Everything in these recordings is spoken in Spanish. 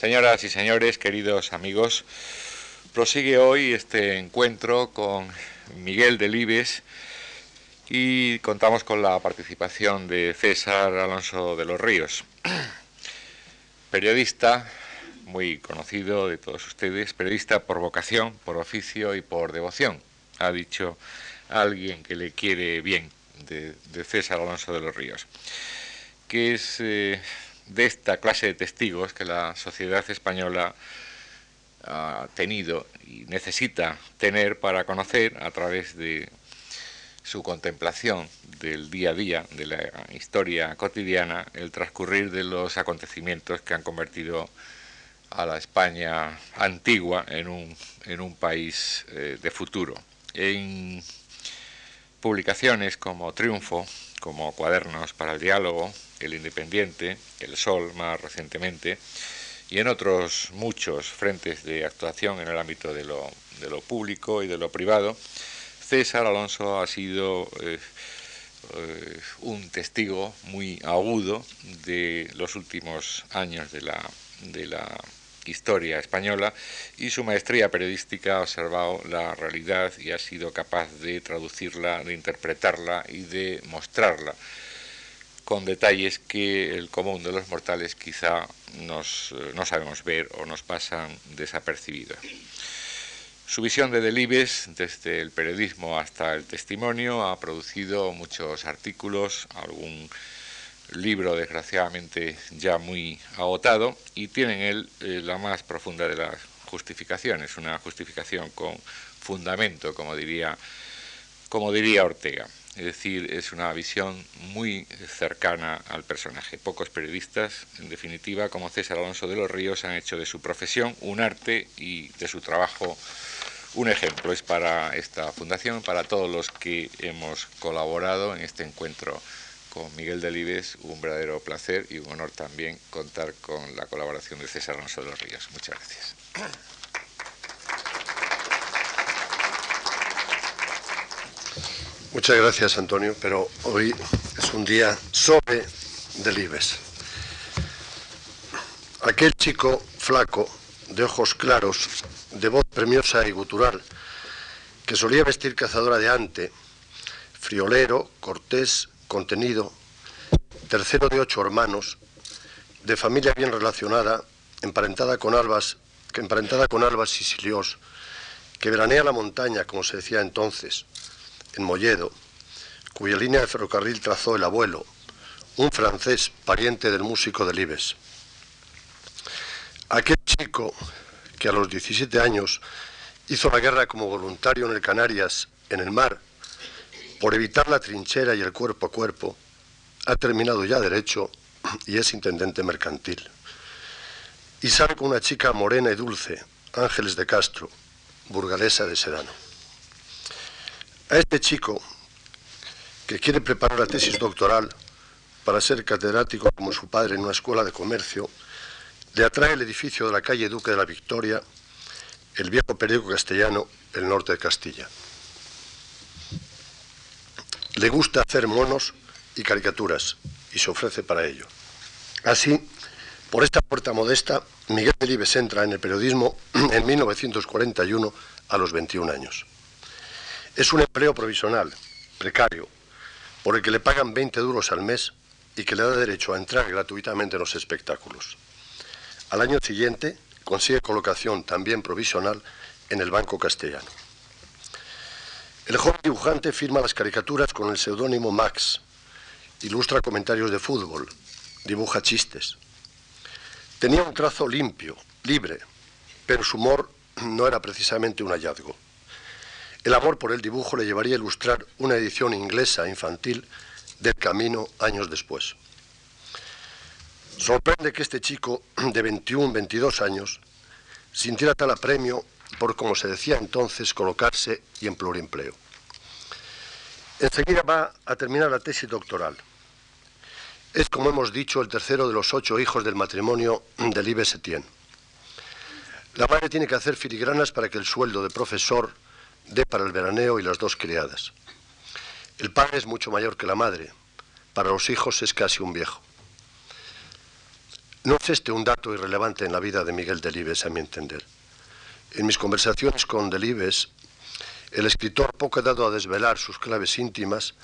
Señoras y señores, queridos amigos, prosigue hoy este encuentro con Miguel Delibes y contamos con la participación de César Alonso de los Ríos, periodista muy conocido de todos ustedes, periodista por vocación, por oficio y por devoción, ha dicho alguien que le quiere bien de, César Alonso de los Ríos, que es eh, de esta clase de testigos que la sociedad española ha tenido y necesita tener para conocer a través de su contemplación del día a día, de la historia cotidiana, el transcurrir de los acontecimientos que han convertido a la España antigua en un, en un país eh, de futuro. En publicaciones como Triunfo, como Cuadernos para el Diálogo, El Independiente, El Sol más recientemente, y en otros muchos frentes de actuación en el ámbito de lo, público y de lo privado, César Alonso ha sido eh, eh, un testigo muy agudo de los últimos años de la historia española y su maestría periodística ha observado la realidad y ha sido capaz de traducirla, de interpretarla y de mostrarla con detalles que el común de los mortales quizá nos, eh, no sabemos ver o nos pasan desapercibidos. Su visión de Delibes, desde el periodismo hasta el testimonio, ha producido muchos artículos, algún libro desgraciadamente ya muy agotado y tiene en él eh, la más profunda de las justificaciones, una justificación con fundamento, como diría, como diría Ortega. Es decir, es una visión muy cercana al personaje. Pocos periodistas, en definitiva, como César Alonso de los Ríos, han hecho de su profesión un arte y de su trabajo un ejemplo. Es para esta fundación, para todos los que hemos colaborado en este encuentro con Miguel Delibes, un verdadero placer y un honor también contar con la colaboración de César Alonso de los Ríos. Muchas gracias. Muchas gracias, Antonio, pero hoy es un día sobre Delibes. Aquel chico flaco, de ojos claros, de voz premiosa y gutural, que solía vestir cazadora de ante, friolero, cortés, contenido, tercero de ocho hermanos, de familia bien relacionada, emparentada con albas, emparentada con albas sicilios, que veranea la montaña, como se decía entonces, en Molledo, cuya línea de ferrocarril trazó el abuelo, un francés pariente del músico de Libes. Aquel chico que a los 17 años hizo la guerra como voluntario en el Canarias, en el mar, por evitar la trinchera y el cuerpo a cuerpo, ha terminado ya derecho y es intendente mercantil. Y sale con una chica morena y dulce, Ángeles de Castro, burgalesa de Sedano. A este chico, que quiere preparar la tesis doctoral para ser catedrático como su padre en una escuela de comercio, le atrae el edificio de la calle Duque de la Victoria, el viejo periódico castellano, el norte de Castilla. Le gusta hacer monos y caricaturas y se ofrece para ello. Así, por esta puerta modesta, Miguel Delibes entra en el periodismo en 1941 a los 21 años. Es un empleo provisional, precario, por el que le pagan 20 duros al mes y que le da derecho a entrar gratuitamente en los espectáculos. Al año siguiente consigue colocación también provisional en el Banco Castellano. El joven dibujante firma las caricaturas con el seudónimo Max, ilustra comentarios de fútbol, dibuja chistes. Tenía un trazo limpio, libre, pero su humor no era precisamente un hallazgo. El amor por el dibujo le llevaría a ilustrar una edición inglesa infantil del Camino años después. Sorprende que este chico de 21, 22 años sintiera tal apremio por, como se decía entonces, colocarse y en pluriempleo. Enseguida va a terminar la tesis doctoral. Es, como hemos dicho, el tercero de los ocho hijos del matrimonio de Libe Setien. La madre tiene que hacer filigranas para que el sueldo de profesor dé para el veraneo y las dos criadas. El padre es mucho mayor que la madre. Para los hijos es casi un viejo. No es este un dato irrelevante en la vida de Miguel Delibes, a mi entender. En mis conversaciones con Delibes, el escritor, poco dado a desvelar sus claves íntimas,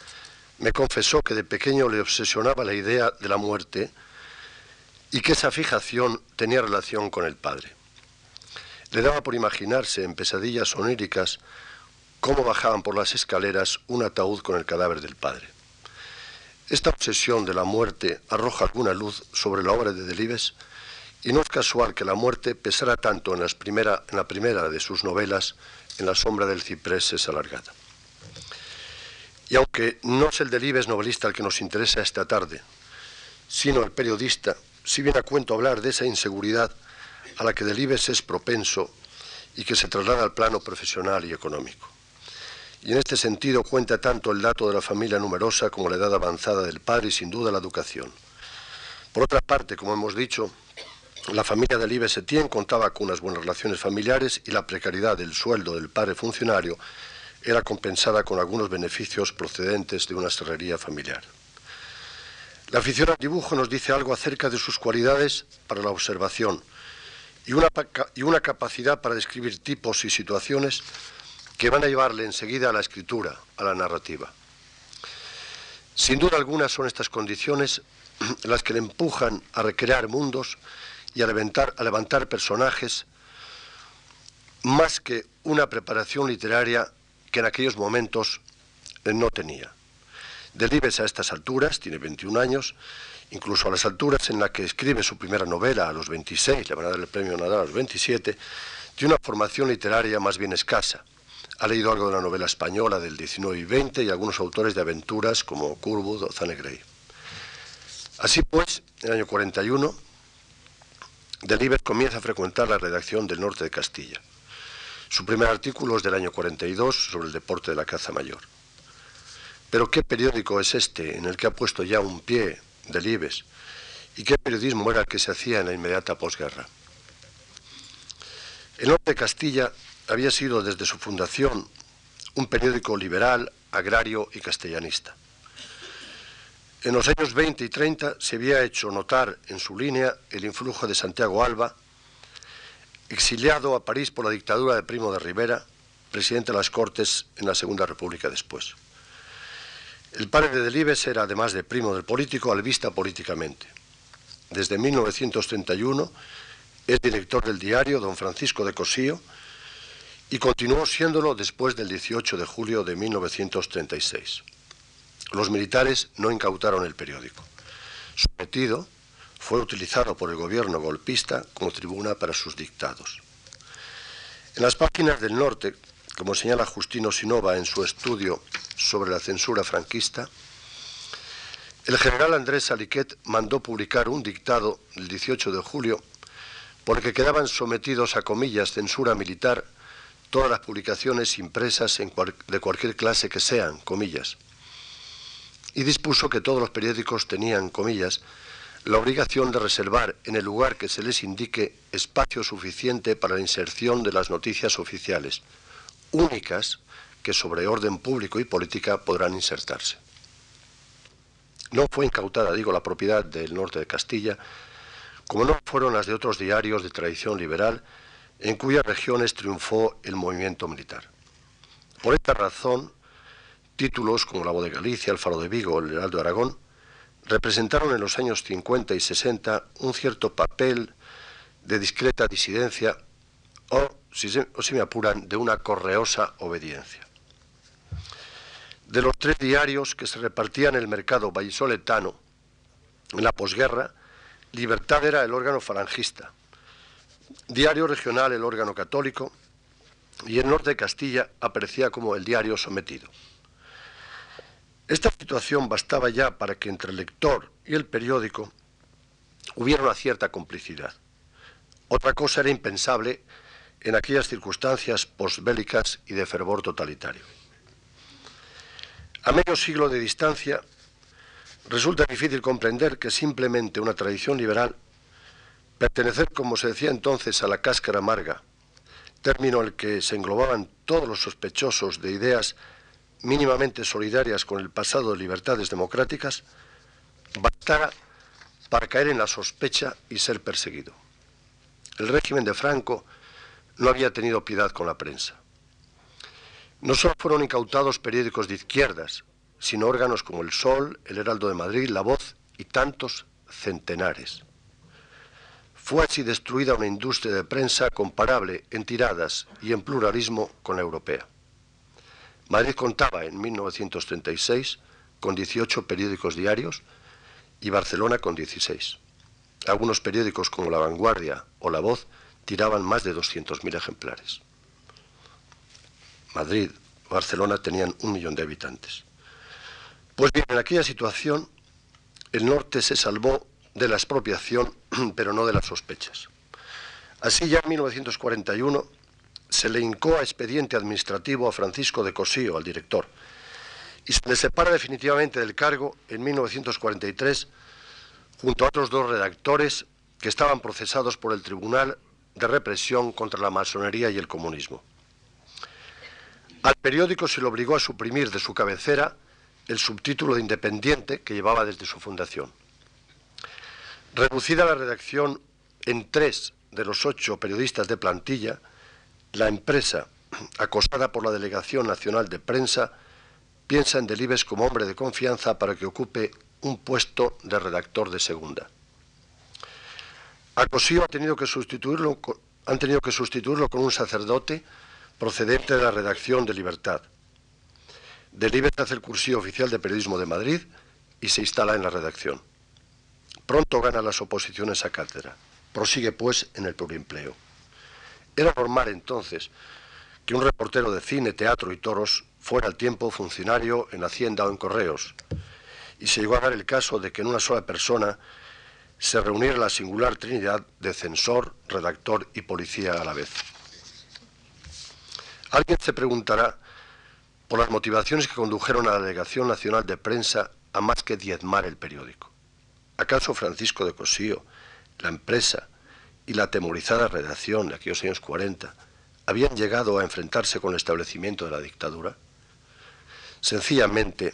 me confesó que de pequeño le obsesionaba la idea de la muerte y que esa fijación tenía relación con el padre. Le daba por imaginarse en pesadillas oníricas cómo bajaban por las escaleras un ataúd con el cadáver del padre. Esta obsesión de la muerte arroja alguna luz sobre la obra de Delibes y no es casual que la muerte pesara tanto en, la primera de sus novelas, En la sombra del ciprés es alargada. Y aunque no es el Delibes novelista el que nos interesa esta tarde, sino el periodista, si viene a cuento hablar de esa inseguridad a la que Delibes es propenso y que se traslada al plano profesional y económico. Y en este sentido cuenta tanto el dato de la familia numerosa como la edad avanzada del padre y sin duda la educación. Por otra parte, como hemos dicho, la familia de Setién contaba con unas buenas relaciones familiares y la precariedad del sueldo del padre funcionario era compensada con algunos beneficios procedentes de una serrería familiar. La afición al dibujo nos dice algo acerca de sus cualidades para la observación y una capacidad para describir tipos y situaciones que van a llevarle enseguida a la escritura, a la narrativa. Sin duda alguna son estas condiciones las que le empujan a recrear mundos y a levantar, personajes más que una preparación literaria que en aquellos momentos no tenía. Delibes a estas alturas, tiene 21 años, incluso a las alturas en las que escribe su primera novela a los 26, le van a dar el premio Nadal a los 27, tiene una formación literaria más bien escasa. Ha leído algo de la novela española del 19 y 20 y algunos autores de aventuras como Curwood o Zanegray. Así pues, en el año 41, Delibes comienza a frecuentar la redacción del norte de Castilla. Su primer artículo es del año 42 sobre el deporte de la caza mayor. Pero ¿qué periódico es este en el que ha puesto ya un pie Delibes? ¿Y qué periodismo era el que se hacía en la inmediata posguerra? El norte de Castilla había sido desde su fundación un periódico liberal, agrario y castellanista. En los años 20 y 30 se había hecho notar en su línea el influjo de Santiago Alba, exiliado a París por la dictadura de Primo de Rivera, presidente de las Cortes en la Segunda República después. El padre de Delibes era, además de primo del político, albista políticamente. Desde 1931 es director del diario Don Francisco de Cosío, y continuó siéndolo después del 18 de julio de 1936. Los militares no incautaron el periódico. Su metido fue utilizado por el gobierno golpista como tribuna para sus dictados. En las páginas del norte, como señala Justino Sinova en su estudio sobre la censura franquista, el general Andrés Aliquet mandó publicar un dictado el 18 de julio por el que quedaban sometidos a comillas censura militar todas las publicaciones impresas de cualquier clase que sean, comillas. Y dispuso que todos los periódicos tenían, comillas, la obligación de reservar en el lugar que se les indique espacio suficiente para la inserción de las noticias oficiales, únicas que sobre orden público y política podrán insertarse. No fue incautada, digo, la propiedad del norte de Castilla, como no fueron las de otros diarios de tradición liberal, en cuyas regiones triunfó el movimiento militar. Por esta razón, títulos como La Voz de Galicia, El Faro de Vigo o El Heraldo de Aragón representaron en los años 50 y 60 un cierto papel de discreta disidencia o, si, si me apuran, de una correosa obediencia. De los tres diarios que se repartían en el mercado vallisoletano en la posguerra, Libertad era el órgano falangista, Diario regional, el órgano católico, y el norte de Castilla aparecía como el diario sometido. Esta situación bastaba ya para que entre el lector y el periódico hubiera una cierta complicidad. Otra cosa era impensable en aquellas circunstancias posbélicas y de fervor totalitario. A medio siglo de distancia, resulta difícil comprender que simplemente una tradición liberal Pertenecer, como se decía entonces, a la cáscara amarga, término al que se englobaban todos los sospechosos de ideas mínimamente solidarias con el pasado de libertades democráticas, bastara para caer en la sospecha y ser perseguido. El régimen de Franco no había tenido piedad con la prensa. No solo fueron incautados periódicos de izquierdas, sino órganos como El Sol, El Heraldo de Madrid, La Voz y tantos centenares. Fue así destruida una industria de prensa comparable en tiradas y en pluralismo con la europea. Madrid contaba en 1936 con 18 periódicos diarios y Barcelona con 16. Algunos periódicos como La Vanguardia o La Voz tiraban más de 200.000 ejemplares. Madrid, Barcelona tenían un millón de habitantes. Pues bien, en aquella situación el norte se salvó de la expropiación, pero no de las sospechas. Así ya en 1941 se le hincó a expediente administrativo a Francisco de Cosío, al director, y se le separa definitivamente del cargo en 1943 junto a otros dos redactores que estaban procesados por el Tribunal de Represión contra la Masonería y el Comunismo. Al periódico se le obligó a suprimir de su cabecera el subtítulo de Independiente que llevaba desde su fundación. Reducida la redacción en tres de los ocho periodistas de plantilla, la empresa, acosada por la Delegación Nacional de Prensa, piensa en Delibes como hombre de confianza para que ocupe un puesto de redactor de segunda. A Cosío ha tenido que sustituirlo, han tenido que sustituirlo con un sacerdote procedente de la redacción de Libertad. Delibes hace el cursillo oficial de periodismo de Madrid y se instala en la redacción. Pronto gana las oposiciones a cátedra. Prosigue, pues, en el pluriempleo. Era normal entonces que un reportero de cine, teatro y toros fuera al tiempo funcionario en Hacienda o en Correos, y se llegó a dar el caso de que en una sola persona se reuniera la singular trinidad de censor, redactor y policía a la vez. Alguien se preguntará por las motivaciones que condujeron a la Delegación Nacional de Prensa a más que diezmar el periódico. ¿Acaso Francisco de Cosío, la empresa y la atemorizada redacción de aquellos años 40 habían llegado a enfrentarse con el establecimiento de la dictadura? Sencillamente,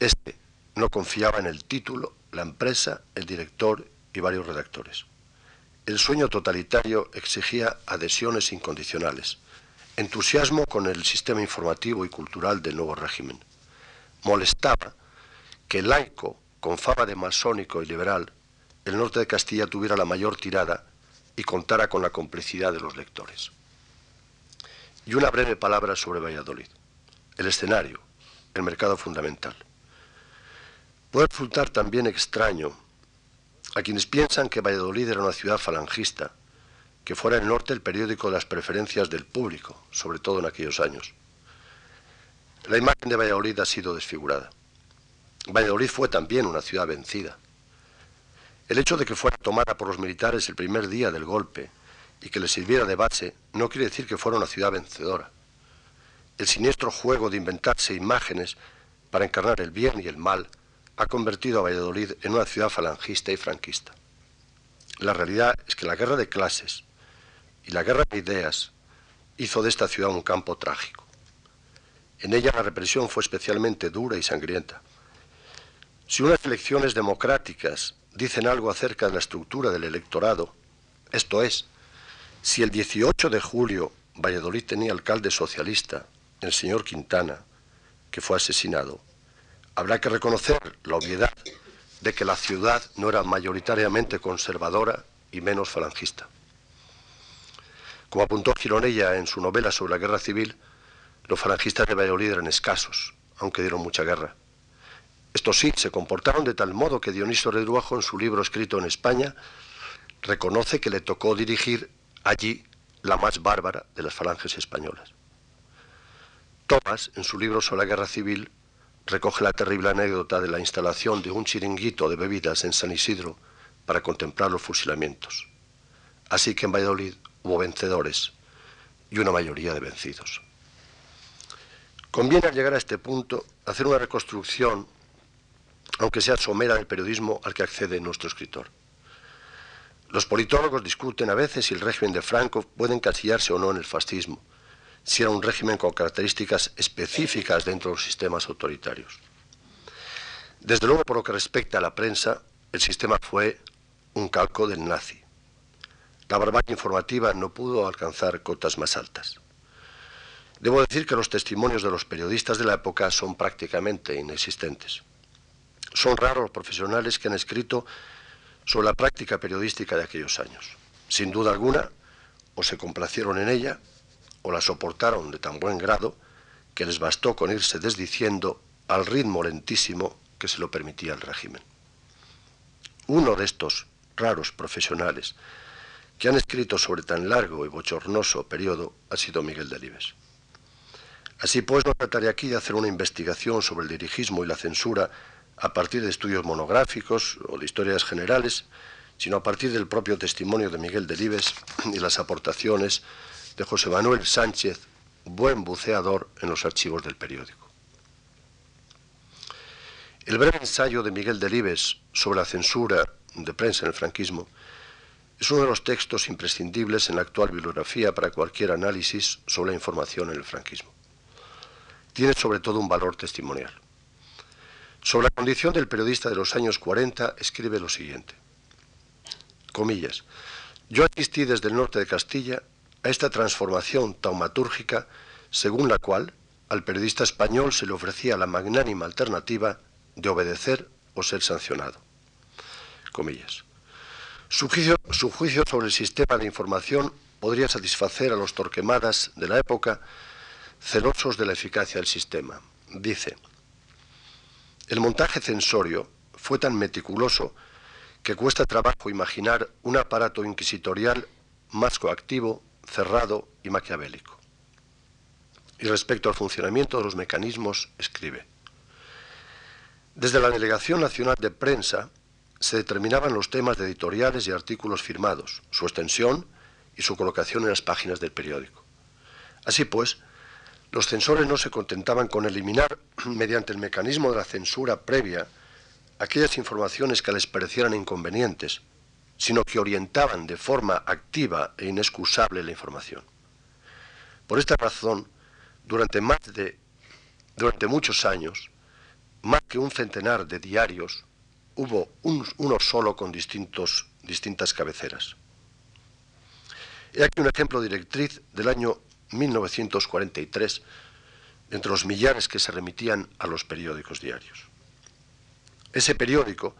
este no confiaba en el título, la empresa, el director y varios redactores. El sueño totalitario exigía adhesiones incondicionales, entusiasmo con el sistema informativo y cultural del nuevo régimen. Molestaba que el laico, con fama de masónico y liberal, el norte de Castilla tuviera la mayor tirada y contara con la complicidad de los lectores. Y una breve palabra sobre Valladolid. El escenario, el mercado fundamental. Puede resultar también extraño a quienes piensan que Valladolid era una ciudad falangista, que fuera el norte el periódico de las preferencias del público, sobre todo en aquellos años. La imagen de Valladolid ha sido desfigurada. Valladolid fue también una ciudad vencida. El hecho de que fuera tomada por los militares el primer día del golpe y que le sirviera de base no quiere decir que fuera una ciudad vencedora. El siniestro juego de inventarse imágenes para encarnar el bien y el mal ha convertido a Valladolid en una ciudad falangista y franquista. La realidad es que la guerra de clases y la guerra de ideas hizo de esta ciudad un campo trágico. En ella la represión fue especialmente dura y sangrienta. Si unas elecciones democráticas dicen algo acerca de la estructura del electorado, esto es, si el 18 de julio Valladolid tenía alcalde socialista, el señor Quintana, que fue asesinado, habrá que reconocer la obviedad de que la ciudad no era mayoritariamente conservadora y menos falangista. Como apuntó Gironella en su novela sobre la guerra civil, los falangistas de Valladolid eran escasos, aunque dieron mucha guerra. Estos sí se comportaron de tal modo que Dionisio Redruajo, en su libro escrito en España, reconoce que le tocó dirigir allí la más bárbara de las falanges españolas. Tomás, en su libro sobre la guerra civil, recoge la terrible anécdota de la instalación de un chiringuito de bebidas en San Isidro para contemplar los fusilamientos. Así que en Valladolid hubo vencedores y una mayoría de vencidos. Conviene al llegar a este punto hacer una reconstrucción, aunque sea somera, del periodismo al que accede nuestro escritor. Los politólogos discuten a veces si el régimen de Franco puede encasillarse o no en el fascismo si era un régimen con características específicas dentro de los sistemas autoritarios. Desde luego, por lo que respecta a la prensa, el sistema fue un calco del nazi. La barbarie informativa no pudo alcanzar cotas más altas. Debo decir que los testimonios de los periodistas de la época son prácticamente inexistentes. Son raros los profesionales que han escrito sobre la práctica periodística de aquellos años. Sin duda alguna, o se complacieron en ella, o la soportaron de tan buen grado que les bastó con irse desdiciendo al ritmo lentísimo que se lo permitía el régimen. Uno de estos raros profesionales que han escrito sobre tan largo y bochornoso periodo ha sido Miguel Delibes. Así pues, no trataré aquí de hacer una investigación sobre el dirigismo y la censura a partir de estudios monográficos o de historias generales, sino a partir del propio testimonio de Miguel Delibes y las aportaciones de José Manuel Sánchez, buen buceador en los archivos del periódico. El breve ensayo de Miguel Delibes sobre la censura de prensa en el franquismo es uno de los textos imprescindibles en la actual bibliografía para cualquier análisis sobre la información en el franquismo. Tiene sobre todo un valor testimonial. Sobre la condición del periodista de los años 40 escribe lo siguiente. Comillas. Yo asistí desde el norte de Castilla a esta transformación taumatúrgica según la cual al periodista español se le ofrecía la magnánima alternativa de obedecer o ser sancionado. Comillas. Su juicio, sobre el sistema de información podría satisfacer a los torquemadas de la época celosos de la eficacia del sistema. Dice, el montaje censorio fue tan meticuloso que cuesta trabajo imaginar un aparato inquisitorial más coactivo, cerrado y maquiavélico. Y respecto al funcionamiento de los mecanismos, escribe, desde la Delegación Nacional de Prensa se determinaban los temas de editoriales y artículos firmados, su extensión y su colocación en las páginas del periódico. Así pues, los censores no se contentaban con eliminar, mediante el mecanismo de la censura previa, aquellas informaciones que les parecieran inconvenientes, sino que orientaban de forma activa e inexcusable la información. Por esta razón, durante, más de, durante muchos años, más que un centenar de diarios, hubo uno solo con distintos, distintas cabeceras. He aquí un ejemplo directriz del año 1943 entre los millares que se remitían a los periódicos diarios. Ese periódico,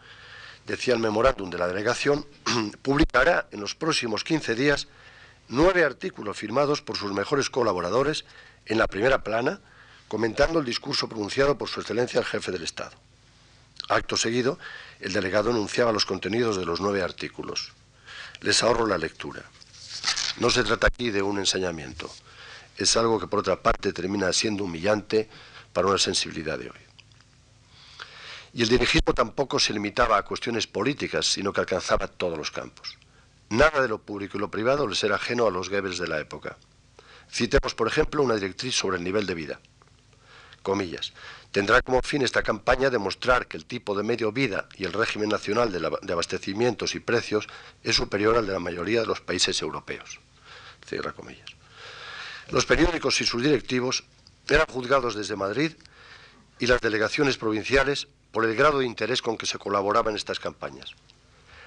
decía el memorándum de la delegación, publicará en los próximos 15 días nueve artículos firmados por sus mejores colaboradores en la primera plana, comentando el discurso pronunciado por su excelencia el jefe del Estado. Acto seguido, el delegado enunciaba los contenidos de los nueve artículos. Les ahorro la lectura. No se trata aquí de un ensañamiento. Es algo que por otra parte termina siendo humillante para una sensibilidad de hoy. Y el dirigismo tampoco se limitaba a cuestiones políticas, sino que alcanzaba todos los campos. Nada de lo público y lo privado les era ajeno a los Goebbels de la época. Citemos, por ejemplo, una directriz sobre el nivel de vida. Comillas. Tendrá como fin esta campaña demostrar que el tipo de medio vida y el régimen nacional de, abastecimientos y precios es superior al de la mayoría de los países europeos. Cierra comillas. Los periódicos y sus directivos eran juzgados desde Madrid y las delegaciones provinciales por el grado de interés con que se colaboraba en estas campañas.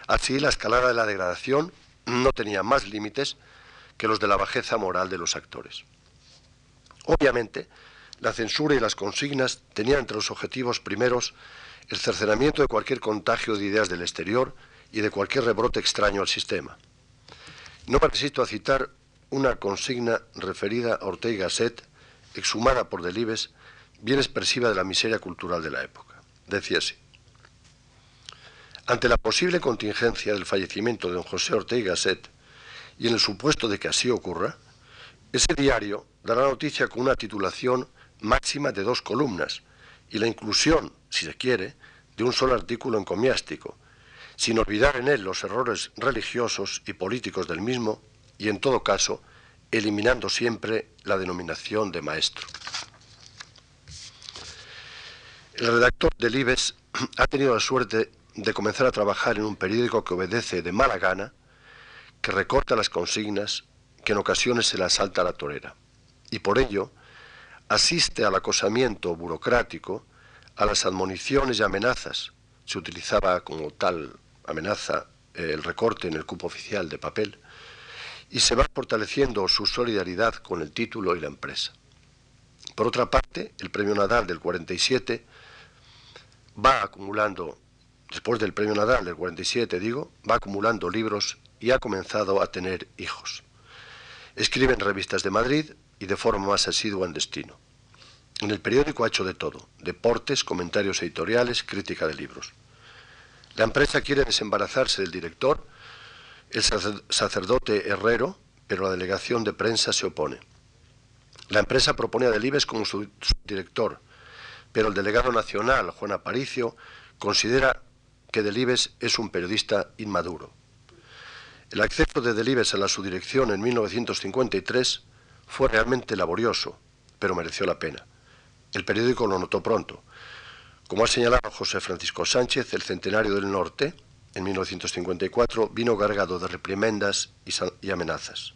Así, la escalada de la degradación no tenía más límites que los de la bajeza moral de los actores. Obviamente, la censura y las consignas tenían entre los objetivos primeros el cercenamiento de cualquier contagio de ideas del exterior y de cualquier rebrote extraño al sistema. No me resisto a citar una consigna referida a Ortega y Gasset, exhumada por Delibes, bien expresiva de la miseria cultural de la época. Decía así. Ante la posible contingencia del fallecimiento de don José Ortega y Gasset, y en el supuesto de que así ocurra, ese diario dará noticia con una titulación máxima de dos columnas y la inclusión, si se quiere, de un solo artículo encomiástico, sin olvidar en él los errores religiosos y políticos del mismo y, en todo caso, eliminando siempre la denominación de maestro. El redactor del IBES ha tenido la suerte de comenzar a trabajar en un periódico que obedece de mala gana, que recorta las consignas, que en ocasiones se le salta a la torera. Y por ello, asiste al acosamiento burocrático, a las admoniciones y amenazas, se utilizaba como tal amenaza eh, el recorte en el cupo oficial de papel y se va fortaleciendo su solidaridad con el título y la empresa. Por otra parte, el premio Nadal del 47 va acumulando, después del premio Nadal del 47 digo, va acumulando libros y ha comenzado a tener hijos. Escribe en revistas de Madrid y de forma más asidua en Destino. En el periódico ha hecho de todo, deportes, comentarios editoriales, crítica de libros. La empresa quiere desembarazarse del director, el sacerdote Herrero, pero la delegación de prensa se opone. La empresa propone a Delibes como su, director, pero el delegado nacional, Juan Aparicio, considera que Delibes es un periodista inmaduro. El acceso de Delibes a la subdirección en 1953 fue realmente laborioso, pero mereció la pena. El periódico lo notó pronto. Como ha señalado José Francisco Sánchez, el centenario del norte, en 1954, vino cargado de reprimendas y amenazas.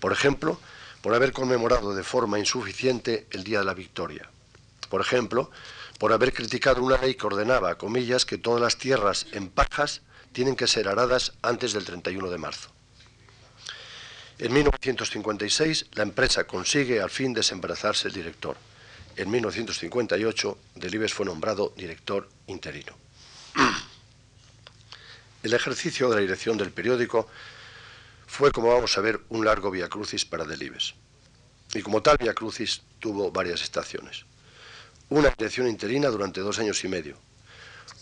Por ejemplo, por haber conmemorado de forma insuficiente el Día de la Victoria. Por ejemplo, por haber criticado una ley que ordenaba, comillas, que todas las tierras en pajas tienen que ser aradas antes del 31 de marzo. En 1956, la empresa consigue al fin desembarazarse el director en 1958, Delibes fue nombrado director interino. El ejercicio de la dirección del periódico fue, como vamos a ver, un largo via crucis para Delibes. Y como tal via crucis tuvo varias estaciones. Una dirección interina durante dos años y medio.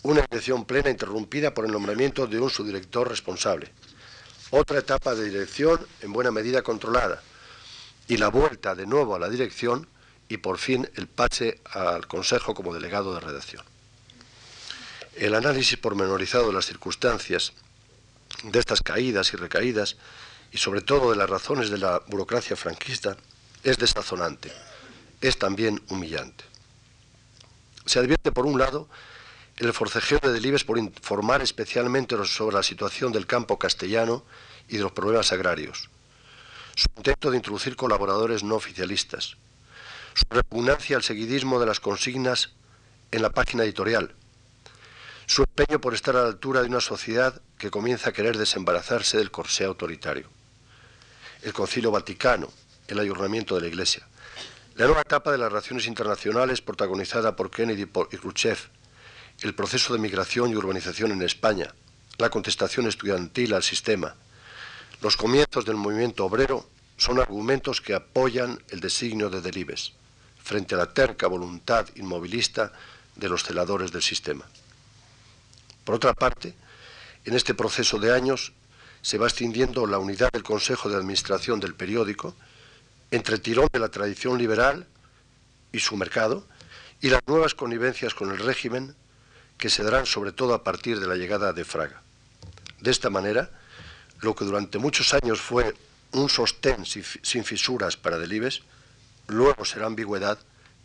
Una dirección plena interrumpida por el nombramiento de un subdirector responsable. Otra etapa de dirección en buena medida controlada. Y la vuelta de nuevo a la dirección y por fin el pase al Consejo como delegado de redacción. El análisis pormenorizado de las circunstancias de estas caídas y recaídas y sobre todo de las razones de la burocracia franquista es desazonante, es también humillante. Se advierte por un lado el forcejeo de Delibes por informar especialmente sobre la situación del campo castellano y de los problemas agrarios, su intento de introducir colaboradores no oficialistas, su repugnancia al seguidismo de las consignas en la página editorial, su empeño por estar a la altura de una sociedad que comienza a querer desembarazarse del corsé autoritario, el Concilio Vaticano, el ayornamiento de la Iglesia, la nueva etapa de las relaciones internacionales protagonizada por Kennedy y Khrushchev, el proceso de migración y urbanización en España, la contestación estudiantil al sistema, los comienzos del movimiento obrero son argumentos que apoyan el designio de Delibes frente a la terca voluntad inmovilista de los celadores del sistema. Por otra parte, en este proceso de años se va extendiendo la unidad del Consejo de Administración del periódico entre el tirón de la tradición liberal y su mercado y las nuevas connivencias con el régimen que se darán sobre todo a partir de la llegada de Fraga. De esta manera, lo que durante muchos años fue un sostén sin fisuras para Delibes, luego será ambigüedad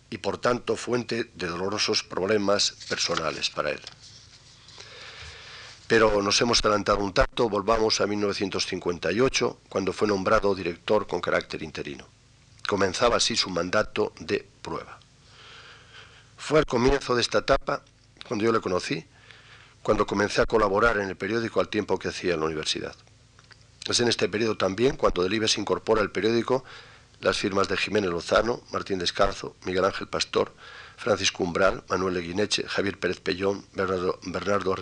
y por tanto fuente de dolorosos problemas personales para él. Pero nos hemos adelantado un tanto, volvamos a 1958, cuando fue nombrado director con carácter interino. Comenzaba así su mandato de prueba. Fue al comienzo de esta etapa, cuando yo le conocí, cuando comencé a colaborar en el periódico al tiempo que hacía en la universidad. Es en este periodo también cuando Delibes incorpora el periódico las firmas de Jiménez Lozano, Martín Descalzo, Miguel Ángel Pastor, Francisco Umbral, Manuel Eguineche, Javier Pérez Pellón, Bernardo, Bernardo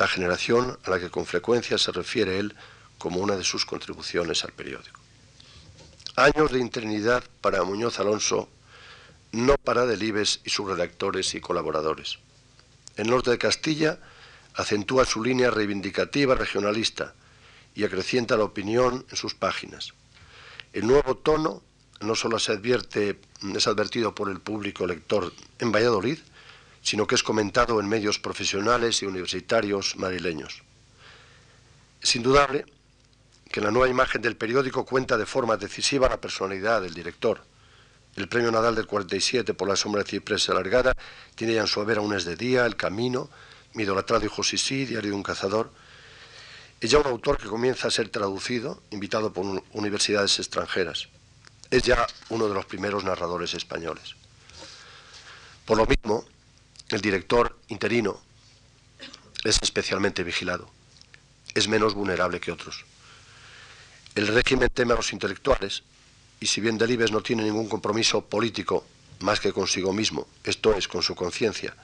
La generación a la que con frecuencia se refiere él como una de sus contribuciones al periódico. Años de interinidad para Muñoz Alonso, no para Delibes y sus redactores y colaboradores. El norte de Castilla acentúa su línea reivindicativa regionalista y acrecienta la opinión en sus páginas. El nuevo tono no solo se advierte, es advertido por el público lector en Valladolid, sino que es comentado en medios profesionales y universitarios madrileños. Es indudable que la nueva imagen del periódico cuenta de forma decisiva la personalidad del director. El premio Nadal del 47 por la sombra de ciprés alargada tiene ya en su haber a es de día, El Camino, Mi idolatrado hijo Sisí, Diario de un cazador, es ya un autor que comienza a ser traducido, invitado por universidades extranjeras. Es ya uno de los primeros narradores españoles. Por lo mismo, el director interino, es especialmente vigilado, es menos vulnerable que otros. El régimen teme a los intelectuales y si bien Delibes no tiene ningún compromiso político más que consigo mismo, esto es, con su conciencia,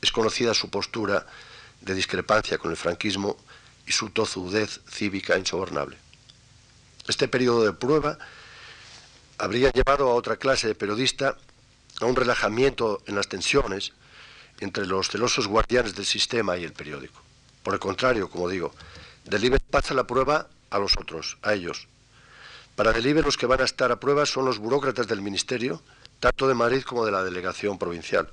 es conocida su postura de discrepancia con el franquismo y su tozudez cívica insobornable. Este periodo de prueba habría llevado a otra clase de periodista a un relajamiento en las tensiones entre los celosos guardianes del sistema y el periódico. Por el contrario, como digo, Delibes pasa la prueba a los otros, a ellos. Para Delibes los que van a estar a prueba son los burócratas del Ministerio, tanto de Madrid como de la delegación provincial.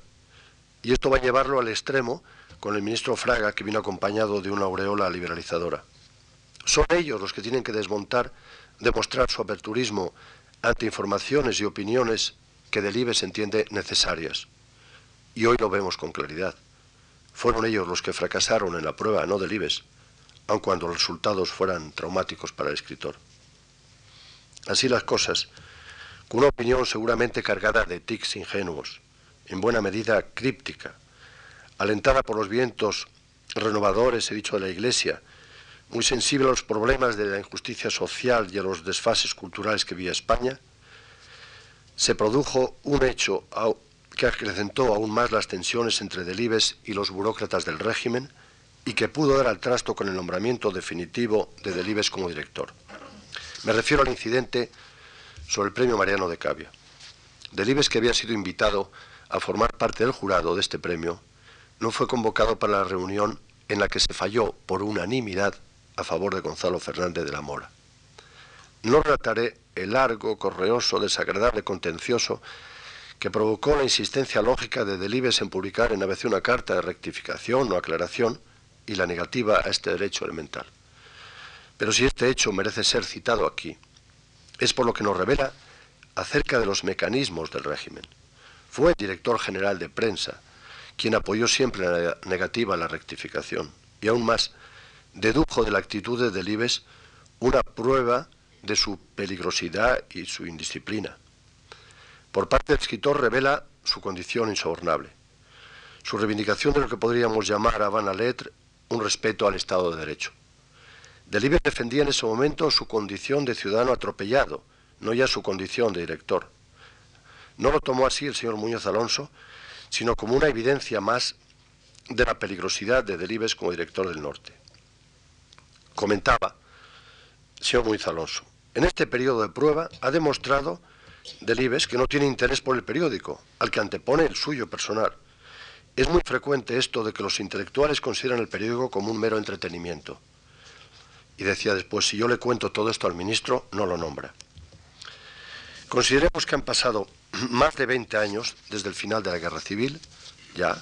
Y esto va a llevarlo al extremo con el ministro Fraga, que vino acompañado de una aureola liberalizadora. Son ellos los que tienen que desmontar, demostrar su aperturismo ante informaciones y opiniones que Delibes entiende necesarias. Y hoy lo vemos con claridad. Fueron ellos los que fracasaron en la prueba, no Delibes, aun cuando los resultados fueran traumáticos para el escritor. Así las cosas, con una opinión seguramente cargada de tics ingenuos, en buena medida críptica, alentada por los vientos renovadores, he dicho, de la Iglesia, muy sensible a los problemas de la injusticia social y a los desfases culturales que vivía España, se produjo un hecho que acrecentó aún más las tensiones entre Delibes y los burócratas del régimen y que pudo dar al trasto con el nombramiento definitivo de Delibes como director. Me refiero al incidente sobre el premio Mariano de Cavia. Delibes, que había sido invitado a formar parte del jurado de este premio, no fue convocado para la reunión en la que se falló por unanimidad a favor de Gonzalo Fernández de la Mora. No relataré el largo, correoso, desagradable contencioso que provocó la insistencia lógica de Delibes en publicar en ABC una carta de rectificación o aclaración y la negativa a este derecho elemental. Pero si este hecho merece ser citado aquí, es por lo que nos revela acerca de los mecanismos del régimen. Fue director general de prensa quien apoyó siempre la negativa a la rectificación y aún más dedujo de la actitud de Delibes una prueba de su peligrosidad y su indisciplina. Por parte del escritor revela su condición insobornable, su reivindicación de lo que podríamos llamar a Van Lettre un respeto al Estado de Derecho. Delibes defendía en ese momento su condición de ciudadano atropellado, no ya su condición de director. No lo tomó así el señor Muñoz Alonso, sino como una evidencia más de la peligrosidad de Delibes como director del norte. Comentaba, señor Muñoz Alonso, en este periodo de prueba ha demostrado Delibes que no tiene interés por el periódico, al que antepone el suyo personal. Es muy frecuente esto de que los intelectuales consideran el periódico como un mero entretenimiento. Y decía después, si yo le cuento todo esto al ministro, no lo nombra. Consideremos que han pasado más de 20 años desde el final de la Guerra Civil, ya,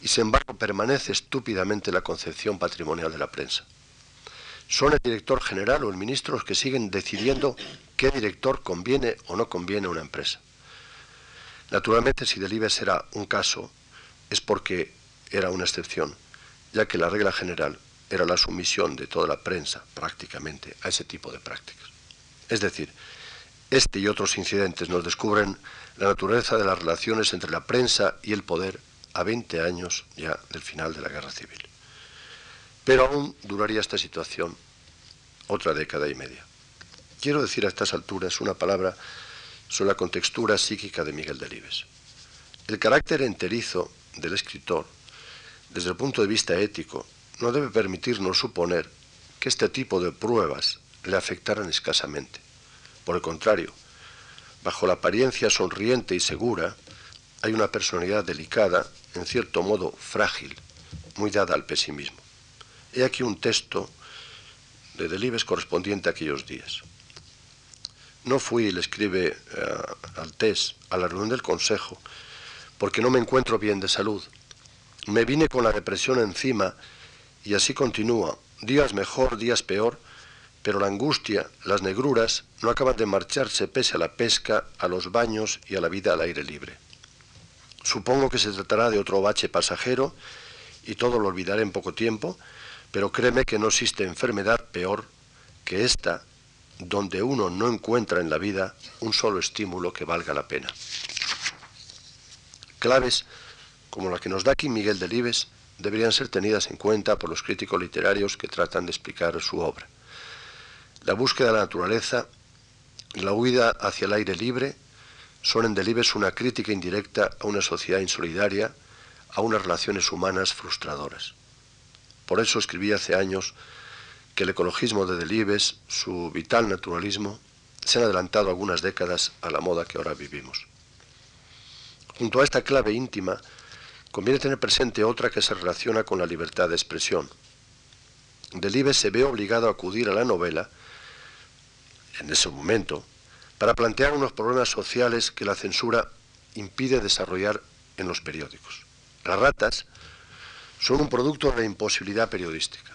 y sin embargo permanece estúpidamente la concepción patrimonial de la prensa. Son el director general o el ministro los que siguen decidiendo qué director conviene o no conviene a una empresa. Naturalmente, si Delibes era un caso, es porque era una excepción, ya que la regla general era la sumisión de toda la prensa, prácticamente, a ese tipo de prácticas. Es decir, este y otros incidentes nos descubren la naturaleza de las relaciones entre la prensa y el poder a 20 años ya del final de la guerra civil. Pero aún duraría esta situación otra década y media. Quiero decir a estas alturas una palabra sobre la contextura psíquica de Miguel Delibes. El carácter enterizo del escritor, desde el punto de vista ético, no debe permitirnos suponer que este tipo de pruebas le afectaran escasamente. Por el contrario, Bajo la apariencia sonriente y segura hay una personalidad delicada, en cierto modo frágil, muy dada al pesimismo. He aquí un texto de Delibes correspondiente a aquellos días. No fui, le escribe uh, al TES, a la reunión del Consejo, porque no me encuentro bien de salud. Me vine con la depresión encima y así continúa, días mejor, días peor, pero la angustia, las negruras, no acaban de marcharse pese a la pesca, a los baños y a la vida al aire libre. Supongo que se tratará de otro bache pasajero y todo lo olvidaré en poco tiempo, pero créeme que no existe enfermedad peor que esta donde uno no encuentra en la vida un solo estímulo que valga la pena. Claves como la que nos da aquí Miguel Delibes deberían ser tenidas en cuenta por los críticos literarios que tratan de explicar su obra. La búsqueda de la naturaleza, la huida hacia el aire libre, son en Delibes una crítica indirecta a una sociedad insolidaria, a unas relaciones humanas frustradoras. Por eso escribí hace años que el ecologismo de Delibes, su vital naturalismo, se han adelantado algunas décadas a la moda que ahora vivimos. Junto a esta clave íntima, conviene tener presente otra que se relaciona con la libertad de expresión. Delibes se ve obligado a acudir a la novela, en ese momento, para plantear unos problemas sociales que la censura impide desarrollar en los periódicos. Las ratas son un producto de la imposibilidad periodística.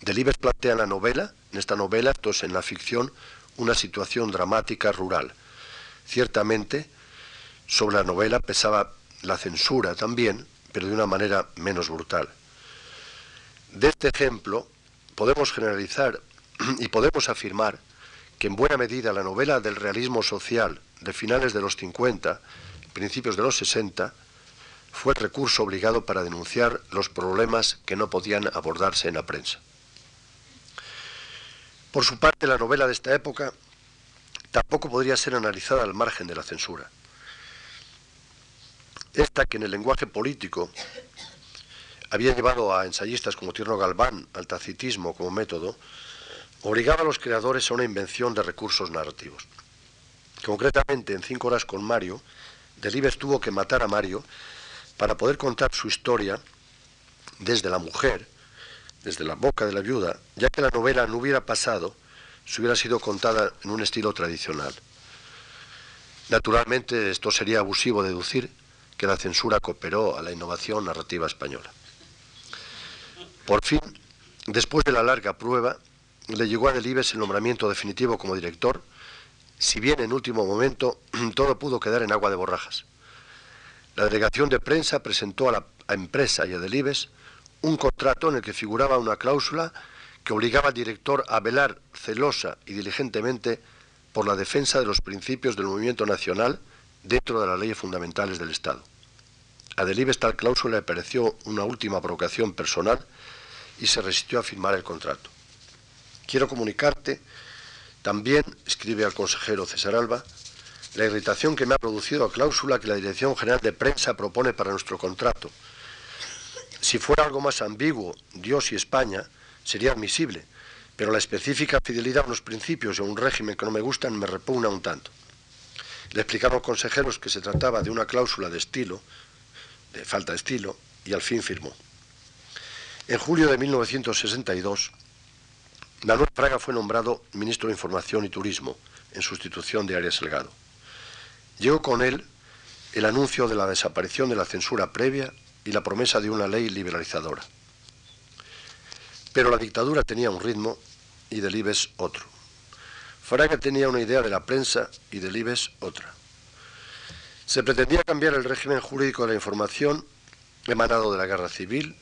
Delibes plantea en la novela, en esta novela, entonces en la ficción, una situación dramática rural. Ciertamente, sobre la novela pesaba la censura también, pero de una manera menos brutal. De este ejemplo podemos generalizar y podemos afirmar que en buena medida la novela del realismo social de finales de los 50, principios de los 60, fue el recurso obligado para denunciar los problemas que no podían abordarse en la prensa. Por su parte, la novela de esta época tampoco podría ser analizada al margen de la censura. Esta que en el lenguaje político había llevado a ensayistas como Tierno Galván al tacitismo como método, obligaba a los creadores a una invención de recursos narrativos. Concretamente, en Cinco horas con Mario, Delibes tuvo que matar a Mario para poder contar su historia desde la mujer, desde la boca de la viuda, ya que la novela no hubiera pasado si hubiera sido contada en un estilo tradicional. Naturalmente, esto sería abusivo deducir que la censura cooperó a la innovación narrativa española. Por fin, después de la larga prueba, le llegó a Delibes el nombramiento definitivo como director, si bien en último momento todo pudo quedar en agua de borrajas. La delegación de prensa presentó a la empresa y a Delibes un contrato en el que figuraba una cláusula que obligaba al director a velar celosa y diligentemente por la defensa de los principios del movimiento nacional dentro de las leyes fundamentales del Estado. A Delibes tal cláusula le pareció una última provocación personal y se resistió a firmar el contrato. Quiero comunicarte, también, escribe al consejero César Alba, la irritación que me ha producido la cláusula que la Dirección General de Prensa propone para nuestro contrato. Si fuera algo más ambiguo, Dios y España, sería admisible, pero la específica fidelidad a unos principios y a un régimen que no me gustan me repugna un tanto. Le explicaron consejeros que se trataba de una cláusula de estilo, de falta de estilo, y al fin firmó. En julio de 1962, Manuel Fraga fue nombrado ministro de Información y Turismo en sustitución de Arias Salgado. Llegó con él el anuncio de la desaparición de la censura previa y la promesa de una ley liberalizadora. Pero la dictadura tenía un ritmo y Delibes otro. Fraga tenía una idea de la prensa y Delibes otra. Se pretendía cambiar el régimen jurídico de la información emanado de la guerra civil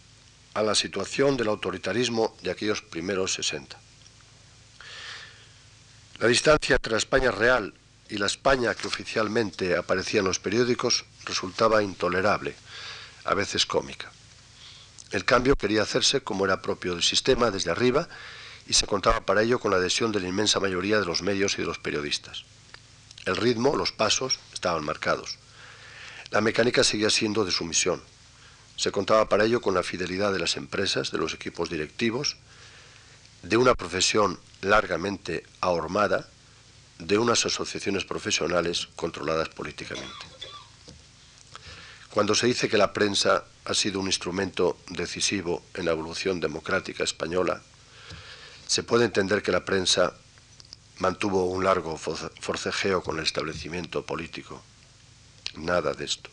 a la situación del autoritarismo de aquellos primeros 60. La distancia entre la España real y la España que oficialmente aparecía en los periódicos resultaba intolerable, a veces cómica. El cambio quería hacerse como era propio del sistema desde arriba y se contaba para ello con la adhesión de la inmensa mayoría de los medios y de los periodistas. El ritmo, los pasos, estaban marcados. La mecánica seguía siendo de sumisión. Se contaba para ello con la fidelidad de las empresas, de los equipos directivos, de una profesión largamente ahormada, de unas asociaciones profesionales controladas políticamente. Cuando se dice que la prensa ha sido un instrumento decisivo en la evolución democrática española, se puede entender que la prensa mantuvo un largo forcejeo con el establecimiento político. Nada de esto.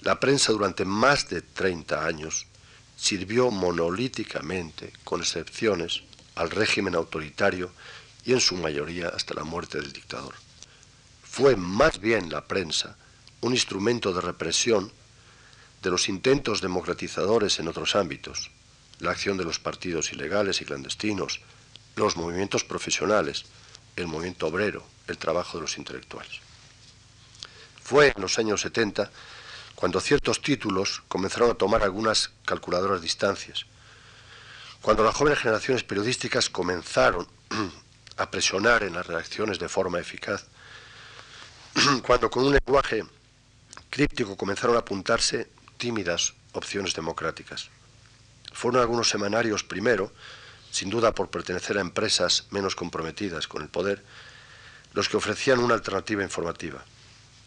La prensa durante más de 30 años sirvió monolíticamente, con excepciones, al régimen autoritario y en su mayoría hasta la muerte del dictador. Fue más bien la prensa un instrumento de represión de los intentos democratizadores en otros ámbitos, la acción de los partidos ilegales y clandestinos, los movimientos profesionales, el movimiento obrero, el trabajo de los intelectuales. Fue en los años 70 cuando ciertos títulos comenzaron a tomar algunas calculadoras distancias, cuando las jóvenes generaciones periodísticas comenzaron a presionar en las redacciones de forma eficaz, cuando con un lenguaje críptico comenzaron a apuntarse tímidas opciones democráticas. Fueron algunos semanarios primero, sin duda por pertenecer a empresas menos comprometidas con el poder, los que ofrecían una alternativa informativa.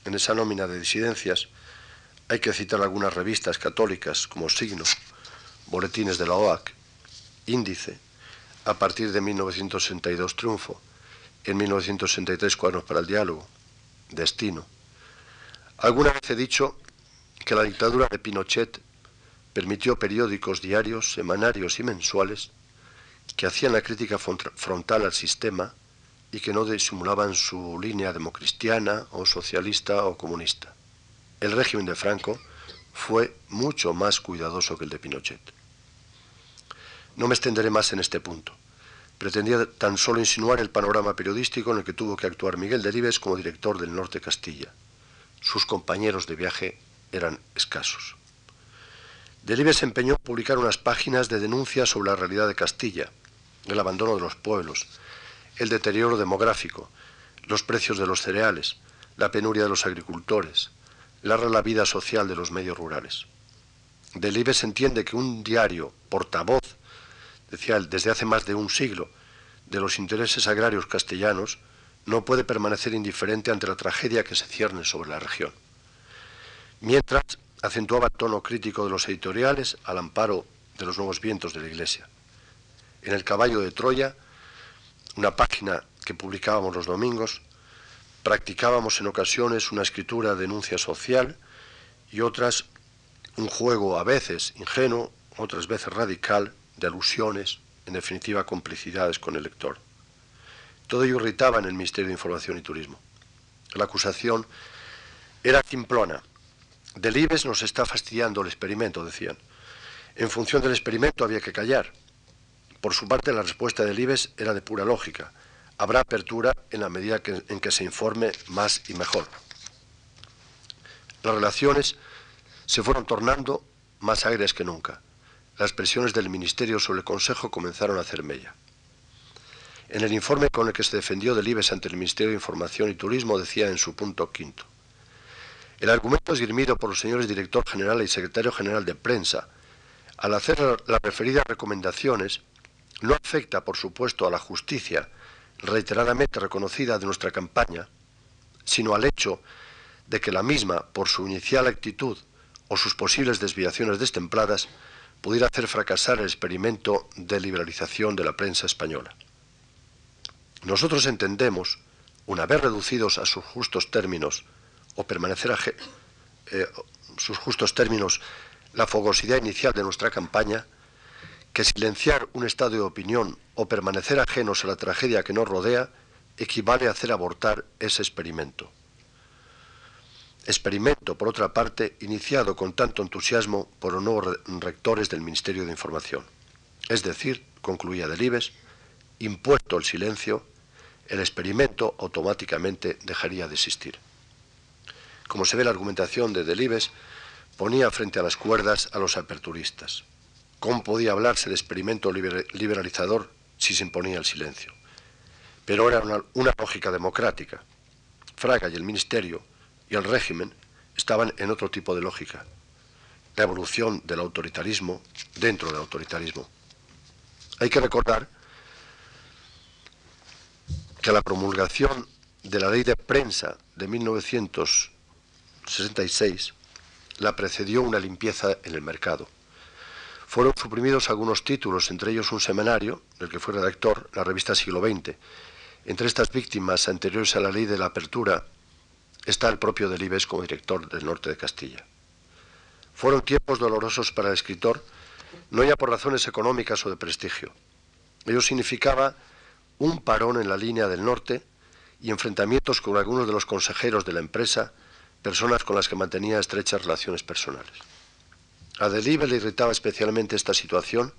En esa nómina de disidencias hay que citar algunas revistas católicas como Signo, Boletines de la OAC, Índice, a partir de 1962 Triunfo, en 1963 Cuadernos para el Diálogo, Destino. Alguna vez he dicho que la dictadura de Pinochet permitió periódicos diarios, semanarios y mensuales que hacían la crítica frontal al sistema y que no disimulaban su línea democristiana o socialista o comunista. El régimen de Franco fue mucho más cuidadoso que el de Pinochet. No me extenderé más en este punto. Pretendía tan solo insinuar el panorama periodístico en el que tuvo que actuar Miguel Delibes como director del Norte Castilla. Sus compañeros de viaje eran escasos. Delibes se empeñó en publicar unas páginas de denuncia sobre la realidad de Castilla, el abandono de los pueblos, el deterioro demográfico, los precios de los cereales, la penuria de los agricultores, la la vida social de los medios rurales. Delibes entiende que un diario portavoz, decía desde hace más de un siglo, de los intereses agrarios castellanos, no puede permanecer indiferente ante la tragedia que se cierne sobre la región. Mientras acentuaba el tono crítico de los editoriales al amparo de los nuevos vientos de la Iglesia. En el caballo de Troya, una página que publicábamos los domingos, practicábamos en ocasiones una escritura de denuncia social y otras un juego a veces ingenuo, otras veces radical, de alusiones, en definitiva complicidades con el lector. Todo ello irritaba en el Ministerio de Información y Turismo. La acusación era simplona. Delibes nos está fastidiando el experimento, decían. En función del experimento había que callar. Por su parte, la respuesta de Delibes era de pura lógica. Habrá apertura en la medida en que se informe más y mejor. Las relaciones se fueron tornando más agrias que nunca. Las presiones del Ministerio sobre el Consejo comenzaron a hacer mella. En el informe con el que se defendió Delibes ante el Ministerio de Información y Turismo decía en su punto quinto, el argumento esgrimido por los señores director general y secretario general de prensa al hacer las referidas recomendaciones no afecta, por supuesto, a la justicia reiteradamente reconocida de nuestra campaña, sino al hecho de que la misma, por su inicial actitud o sus posibles desviaciones destempladas, pudiera hacer fracasar el experimento de liberalización de la prensa española. Nosotros entendemos, una vez reducidos a sus justos términos, o permanecer eh, sus justos términos la fogosidad inicial de nuestra campaña, que silenciar un estado de opinión o permanecer ajenos a la tragedia que nos rodea equivale a hacer abortar ese experimento. Experimento, por otra parte, iniciado con tanto entusiasmo por los nuevos rectores del Ministerio de Información. Es decir, concluía Delibes, impuesto el silencio, el experimento automáticamente dejaría de existir. Como se ve la argumentación de Delibes, ponía frente a las cuerdas a los aperturistas. ¿Cómo podía hablarse de experimento liberalizador si se imponía el silencio? Pero era una, lógica democrática. Fraga y el Ministerio y el régimen estaban en otro tipo de lógica, la evolución del autoritarismo dentro del autoritarismo. Hay que recordar que la promulgación de la ley de prensa de 1966 la precedió una limpieza en el mercado fueron suprimidos algunos títulos, entre ellos un semanario, del que fue redactor, la revista Siglo XX. Entre estas víctimas anteriores a la ley de la apertura está el propio Delibes como director del norte de Castilla. Fueron tiempos dolorosos para el escritor, no ya por razones económicas o de prestigio. Ello significaba un parón en la línea del norte y enfrentamientos con algunos de los consejeros de la empresa, personas con las que mantenía estrechas relaciones personales. A Delibes le irritaba especialmente esta situación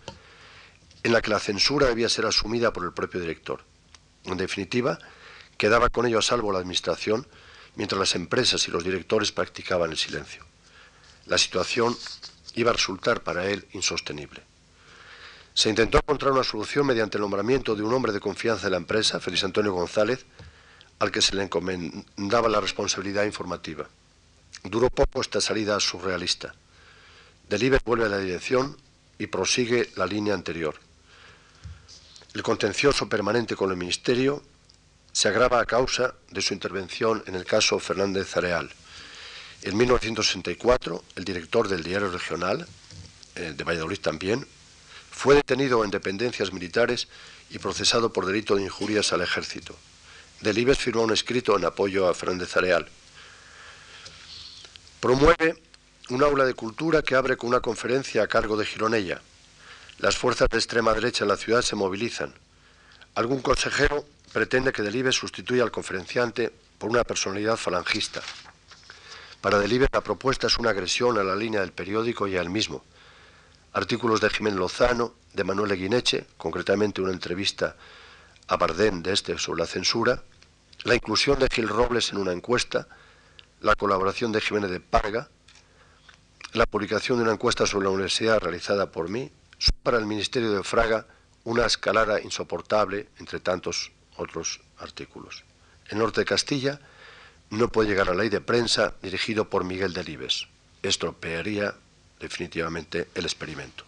en la que la censura debía ser asumida por el propio director. En definitiva, quedaba con ello a salvo la administración mientras las empresas y los directores practicaban el silencio. la situación iba a resultar para él insostenible. Se intentó encontrar una solución mediante el nombramiento de un hombre de confianza de la empresa, Félix Antonio González, al que se le encomendaba la responsabilidad informativa. Duró poco esta salida surrealista. Delibes vuelve a la dirección y prosigue la línea anterior. El contencioso permanente con el Ministerio se agrava a causa de su intervención en el caso Fernández Areal. En 1964, el director del diario regional, eh, de Valladolid también, fue detenido en dependencias militares y procesado por delito de injurias al ejército. Delibes firmó un escrito en apoyo a Fernández Areal. Promueve un aula de cultura que abre con una conferencia a cargo de Gironella. Las fuerzas de extrema derecha en la ciudad se movilizan. Algún consejero pretende que Delibes sustituya al conferenciante por una personalidad falangista. Para Delibes la propuesta es una agresión a la línea del periódico y a él mismo. Artículos de Jiménez Lozano, de Manuel Eguineche, concretamente una entrevista a Bardén de este sobre la censura, la inclusión de Gil Robles en una encuesta, la colaboración de Jiménez de Parga, la publicación de una encuesta sobre la universidad realizada por mí, son para el Ministerio de Fraga una escalada insoportable entre tantos otros artículos. En Norte de Castilla no puede llegar a la ley de prensa dirigido por Miguel Delibes. Estropearía definitivamente el experimento.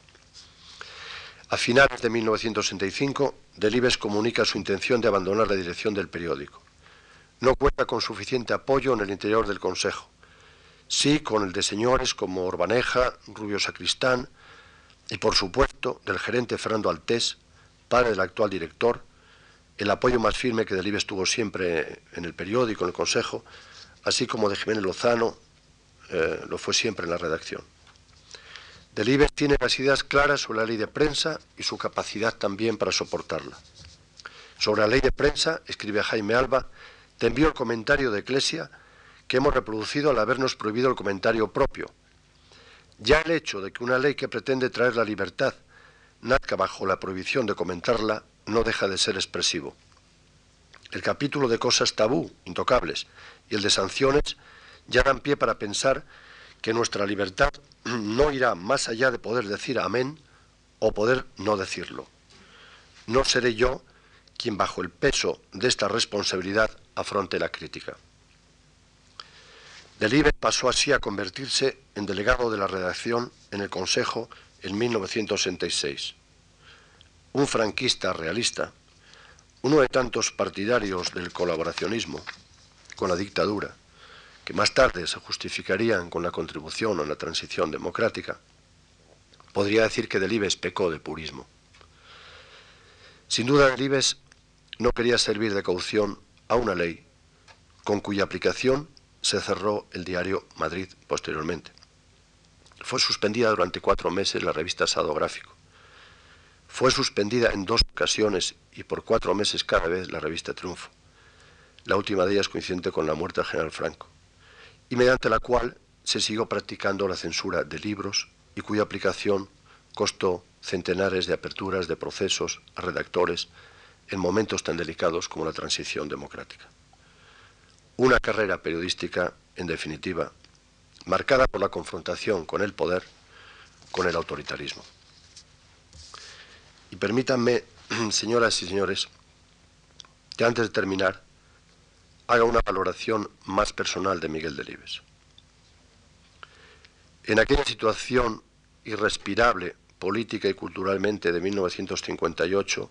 A finales de 1965, Delibes comunica su intención de abandonar la dirección del periódico. No cuenta con suficiente apoyo en el interior del Consejo. Sí con el de señores como Orbaneja, Rubio Sacristán y, por supuesto, del gerente Fernando Altés, padre del actual director, el apoyo más firme que Delibes tuvo siempre en el periódico, en el Consejo, así como de Jiménez Lozano, eh, lo fue siempre en la redacción. Delibes tiene las ideas claras sobre la ley de prensa y su capacidad también para soportarla. Sobre la ley de prensa, escribe Jaime Alba, te envío el comentario de Eclesia que hemos reproducido al habernos prohibido el comentario propio. Ya el hecho de que una ley que pretende traer la libertad nazca bajo la prohibición de comentarla no deja de ser expresivo. El capítulo de cosas tabú, intocables, y el de sanciones ya dan pie para pensar que nuestra libertad no irá más allá de poder decir amén o poder no decirlo. No seré yo quien bajo el peso de esta responsabilidad afronte la crítica. Delibes pasó así a convertirse en delegado de la redacción en el Consejo en 1966 un franquista realista, uno de tantos partidarios del colaboracionismo con la dictadura, que más tarde se justificarían con la contribución a la transición democrática, podría decir que Delibes pecó de purismo. Sin duda, Delibes no quería servir de caución a una ley con cuya aplicación se cerró el diario Madrid posteriormente. Fue suspendida durante cuatro meses la revista Sadográfico. Fue suspendida en dos ocasiones y por cuatro meses cada vez la revista Triunfo, la última de ellas coincidente con la muerte del general Franco, y mediante la cual se siguió practicando la censura de libros y cuya aplicación costó centenares de aperturas de procesos a redactores en momentos tan delicados como la transición democrática. Una carrera periodística, en definitiva, marcada por la confrontación con el poder, con el autoritarismo. Y permítanme, señoras y señores, que antes de terminar haga una valoración más personal de Miguel Delibes. En aquella situación irrespirable política y culturalmente de 1958,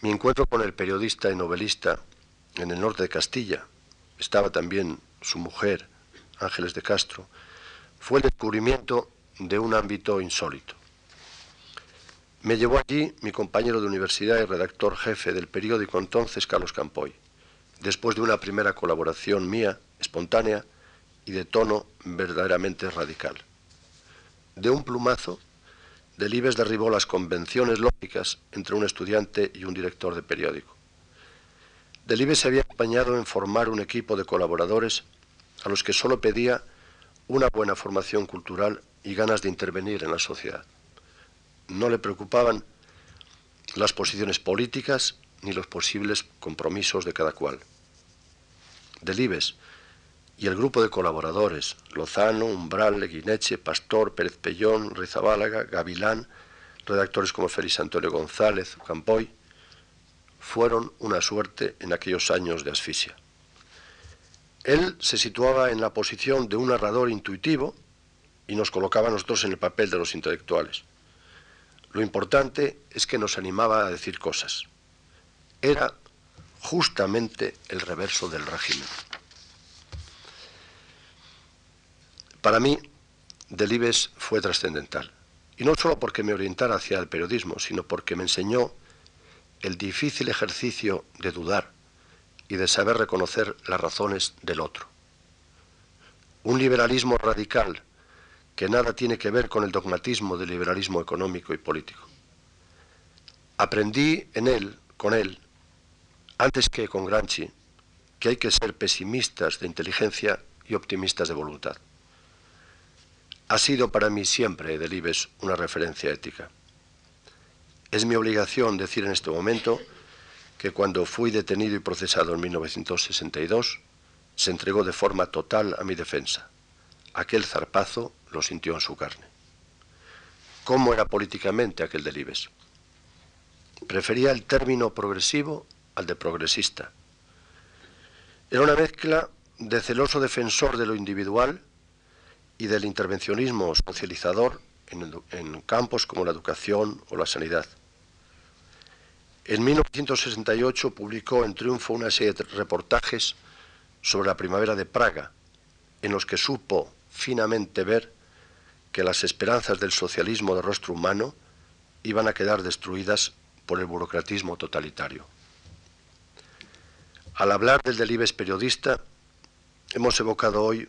mi encuentro con el periodista y novelista en el norte de Castilla, estaba también su mujer, Ángeles de Castro, fue el descubrimiento de un ámbito insólito. Me llevó allí mi compañero de universidad y redactor jefe del periódico entonces, Carlos Campoy, después de una primera colaboración mía, espontánea y de tono verdaderamente radical. De un plumazo, Delibes derribó las convenciones lógicas entre un estudiante y un director de periódico. Delibes se había acompañado en formar un equipo de colaboradores a los que solo pedía una buena formación cultural y ganas de intervenir en la sociedad no le preocupaban las posiciones políticas ni los posibles compromisos de cada cual. Delibes y el grupo de colaboradores, Lozano, Umbral, Leguineche, Pastor, Pérez Pellón, Rizabálaga, Gavilán, redactores como Félix Antonio González, Campoy, fueron una suerte en aquellos años de asfixia. Él se situaba en la posición de un narrador intuitivo y nos colocaba a nosotros en el papel de los intelectuales. Lo importante es que nos animaba a decir cosas. Era justamente el reverso del régimen. Para mí, Delibes fue trascendental. Y no solo porque me orientara hacia el periodismo, sino porque me enseñó el difícil ejercicio de dudar y de saber reconocer las razones del otro. Un liberalismo radical que nada tiene que ver con el dogmatismo del liberalismo económico y político. Aprendí en él, con él, antes que con Granchi, que hay que ser pesimistas de inteligencia y optimistas de voluntad. Ha sido para mí siempre Delibes una referencia ética. Es mi obligación decir en este momento que cuando fui detenido y procesado en 1962, se entregó de forma total a mi defensa. Aquel zarpazo lo sintió en su carne. ¿Cómo era políticamente aquel Delibes? Prefería el término progresivo al de progresista. Era una mezcla de celoso defensor de lo individual y del intervencionismo socializador en, campos como la educación o la sanidad. En 1968 publicó en Triunfo una serie de reportajes sobre la primavera de Praga, en los que supo finamente ver que las esperanzas del socialismo de rostro humano iban a quedar destruidas por el burocratismo totalitario. Al hablar del Delibes periodista, hemos evocado hoy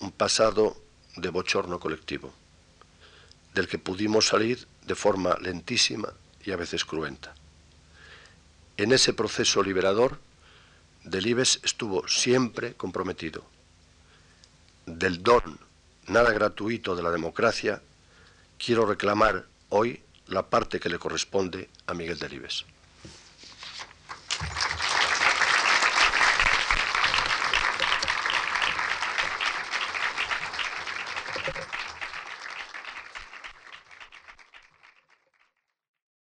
un pasado de bochorno colectivo, del que pudimos salir de forma lentísima y a veces cruenta. En ese proceso liberador, Delibes estuvo siempre comprometido. Del don nada gratuito de la democracia, quiero reclamar hoy la parte que le corresponde a Miguel Delibes.